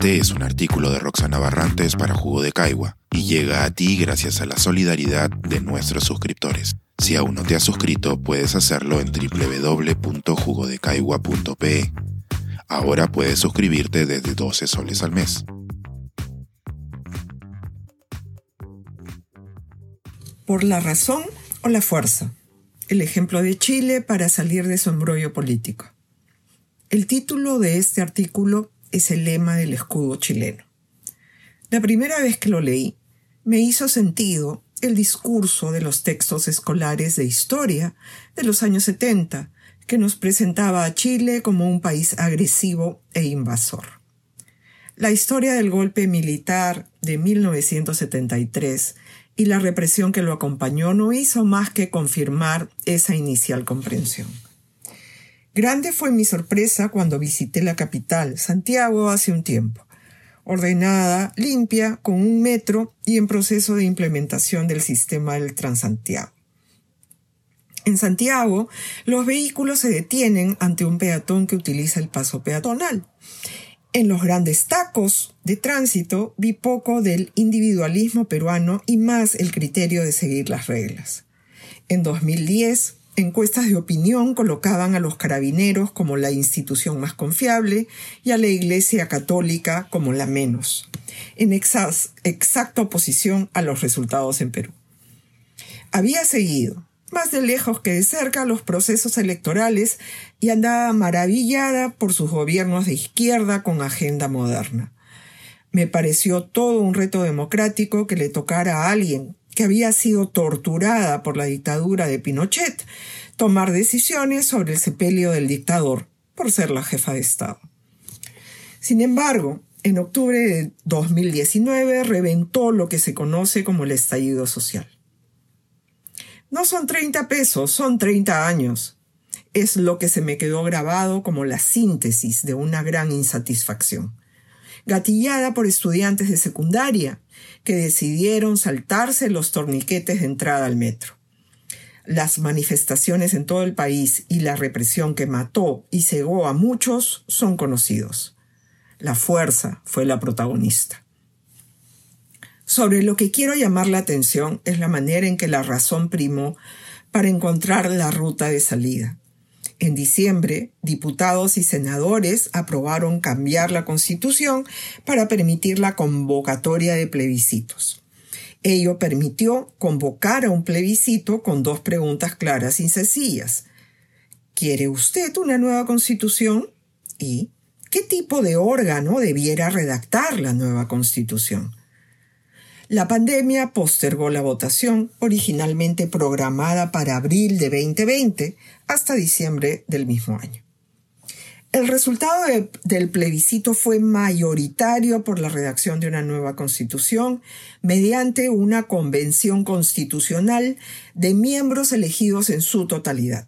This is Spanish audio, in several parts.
Este es un artículo de Roxana Barrantes para Jugo de Caigua y llega a ti gracias a la solidaridad de nuestros suscriptores. Si aún no te has suscrito, puedes hacerlo en www.jugodecaigua.pe. Ahora puedes suscribirte desde 12 soles al mes. Por la razón o la fuerza. El ejemplo de Chile para salir de su embrollo político. El título de este artículo es el lema del escudo chileno. La primera vez que lo leí, me hizo sentido el discurso de los textos escolares de historia de los años 70, que nos presentaba a Chile como un país agresivo e invasor. La historia del golpe militar de 1973 y la represión que lo acompañó no hizo más que confirmar esa inicial comprensión. Grande fue mi sorpresa cuando visité la capital, Santiago, hace un tiempo. Ordenada, limpia, con un metro y en proceso de implementación del sistema del Transantiago. En Santiago, los vehículos se detienen ante un peatón que utiliza el paso peatonal. En los grandes tacos de tránsito vi poco del individualismo peruano y más el criterio de seguir las reglas. En 2010, encuestas de opinión colocaban a los carabineros como la institución más confiable y a la Iglesia Católica como la menos, en exacta oposición a los resultados en Perú. Había seguido, más de lejos que de cerca, los procesos electorales y andaba maravillada por sus gobiernos de izquierda con agenda moderna. Me pareció todo un reto democrático que le tocara a alguien que había sido torturada por la dictadura de Pinochet, tomar decisiones sobre el sepelio del dictador por ser la jefa de Estado. Sin embargo, en octubre de 2019 reventó lo que se conoce como el estallido social. No son 30 pesos, son 30 años. Es lo que se me quedó grabado como la síntesis de una gran insatisfacción gatillada por estudiantes de secundaria que decidieron saltarse los torniquetes de entrada al metro. Las manifestaciones en todo el país y la represión que mató y cegó a muchos son conocidos. La fuerza fue la protagonista. Sobre lo que quiero llamar la atención es la manera en que la razón primó para encontrar la ruta de salida. En diciembre, diputados y senadores aprobaron cambiar la Constitución para permitir la convocatoria de plebiscitos. Ello permitió convocar a un plebiscito con dos preguntas claras y sencillas. ¿Quiere usted una nueva Constitución? ¿Y qué tipo de órgano debiera redactar la nueva Constitución? La pandemia postergó la votación, originalmente programada para abril de 2020, hasta diciembre del mismo año. El resultado del plebiscito fue mayoritario por la redacción de una nueva constitución mediante una convención constitucional de miembros elegidos en su totalidad.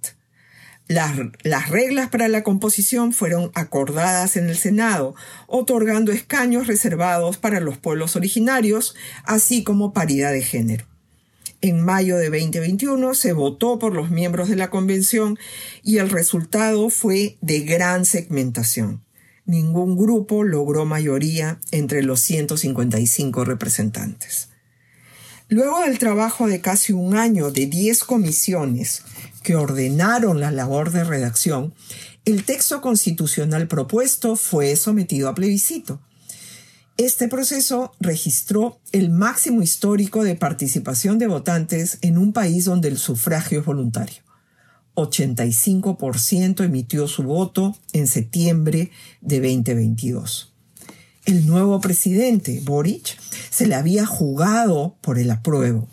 Las, reglas para la composición fueron acordadas en el Senado, otorgando escaños reservados para los pueblos originarios, así como paridad de género. En mayo de 2021 se votó por los miembros de la convención y el resultado fue de gran segmentación. Ningún grupo logró mayoría entre los 155 representantes. Luego del trabajo de casi un año de 10 comisiones que ordenaron la labor de redacción, el texto constitucional propuesto fue sometido a plebiscito. Este proceso registró el máximo histórico de participación de votantes en un país donde el sufragio es voluntario. 85% emitió su voto en septiembre de 2022 el nuevo presidente, Boric, se le había jugado por el apruebo,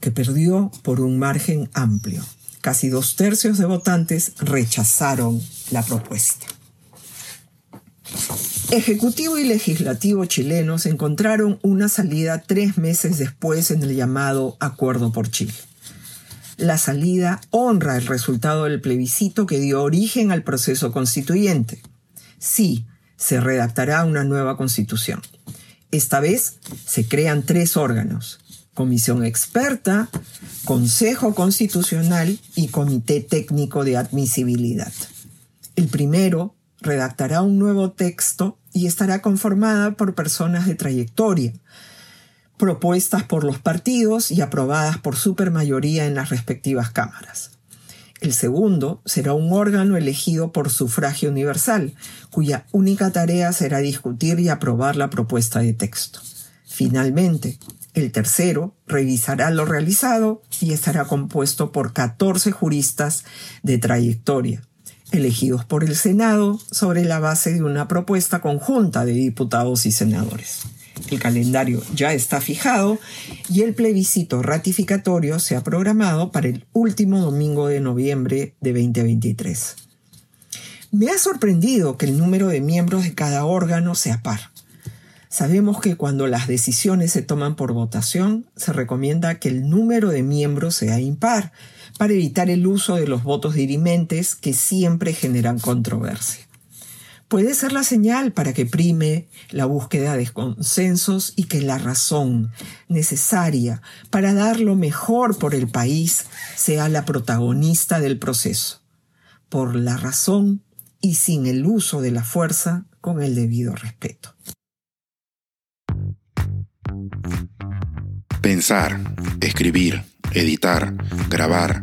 que perdió por un margen amplio. Casi dos tercios de votantes rechazaron la propuesta. Ejecutivo y legislativo chilenos encontraron una salida tres meses después en el llamado Acuerdo por Chile. La salida honra el resultado del plebiscito que dio origen al proceso constituyente. Sí, se redactará una nueva constitución. Esta vez se crean tres órganos, Comisión Experta, Consejo Constitucional y Comité Técnico de Admisibilidad. El primero redactará un nuevo texto y estará conformada por personas de trayectoria, propuestas por los partidos y aprobadas por supermayoría en las respectivas cámaras. El segundo será un órgano elegido por sufragio universal, cuya única tarea será discutir y aprobar la propuesta de texto. Finalmente, el tercero revisará lo realizado y estará compuesto por 14 juristas de trayectoria, elegidos por el Senado sobre la base de una propuesta conjunta de diputados y senadores. El calendario ya está fijado y el plebiscito ratificatorio se ha programado para el último domingo de noviembre de 2023. Me ha sorprendido que el número de miembros de cada órgano sea par. Sabemos que cuando las decisiones se toman por votación, se recomienda que el número de miembros sea impar, para evitar el uso de los votos dirimentes que siempre generan controversia puede ser la señal para que prime la búsqueda de consensos y que la razón necesaria para dar lo mejor por el país sea la protagonista del proceso, por la razón y sin el uso de la fuerza con el debido respeto. Pensar, escribir, editar, grabar,